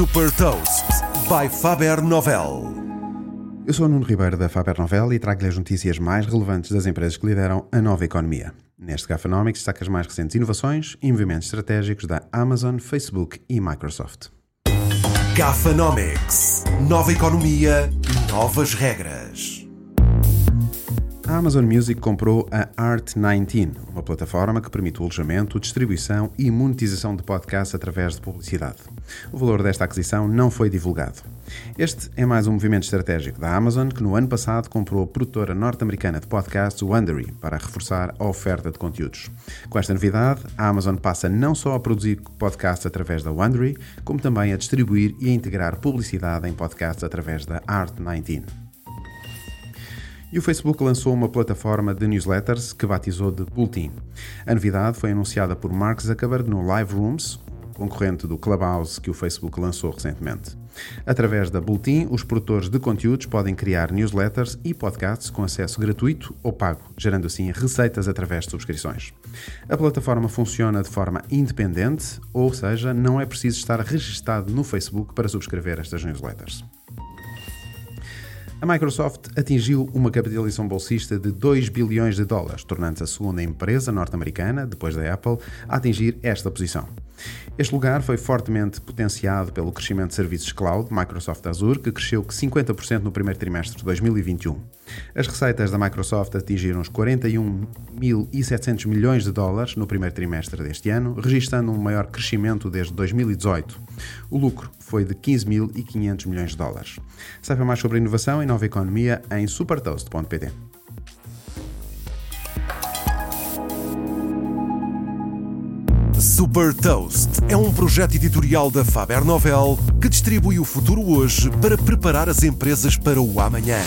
Super Toast by Faber Novel. Eu sou o Nuno Ribeiro da Faber Novel e trago-lhe as notícias mais relevantes das empresas que lideram a nova economia. Neste Gafanomics destaca as mais recentes inovações e movimentos estratégicos da Amazon, Facebook e Microsoft. Gafanomics. Nova economia, novas regras. A Amazon Music comprou a Art19, uma plataforma que permite o alojamento, distribuição e monetização de podcasts através de publicidade. O valor desta aquisição não foi divulgado. Este é mais um movimento estratégico da Amazon, que no ano passado comprou a produtora norte-americana de podcasts Wondery para reforçar a oferta de conteúdos. Com esta novidade, a Amazon passa não só a produzir podcasts através da Wondery, como também a distribuir e a integrar publicidade em podcasts através da Art19. E o Facebook lançou uma plataforma de newsletters que batizou de Bulletin. A novidade foi anunciada por Mark Zuckerberg no Live Rooms, concorrente do Clubhouse que o Facebook lançou recentemente. Através da Bulletin, os produtores de conteúdos podem criar newsletters e podcasts com acesso gratuito ou pago, gerando assim receitas através de subscrições. A plataforma funciona de forma independente, ou seja, não é preciso estar registado no Facebook para subscrever estas newsletters. A Microsoft atingiu uma capitalização bolsista de 2 bilhões de dólares, tornando-se a segunda empresa norte-americana, depois da Apple, a atingir esta posição. Este lugar foi fortemente potenciado pelo crescimento de serviços cloud Microsoft Azure, que cresceu 50% no primeiro trimestre de 2021. As receitas da Microsoft atingiram os 41.700 milhões de dólares no primeiro trimestre deste ano, registrando um maior crescimento desde 2018. O lucro foi de 15.500 milhões de dólares. Saiba mais sobre inovação e nova economia em supertoast.pt. Super Toast é um projeto editorial da Faber Novel que distribui o futuro hoje para preparar as empresas para o amanhã.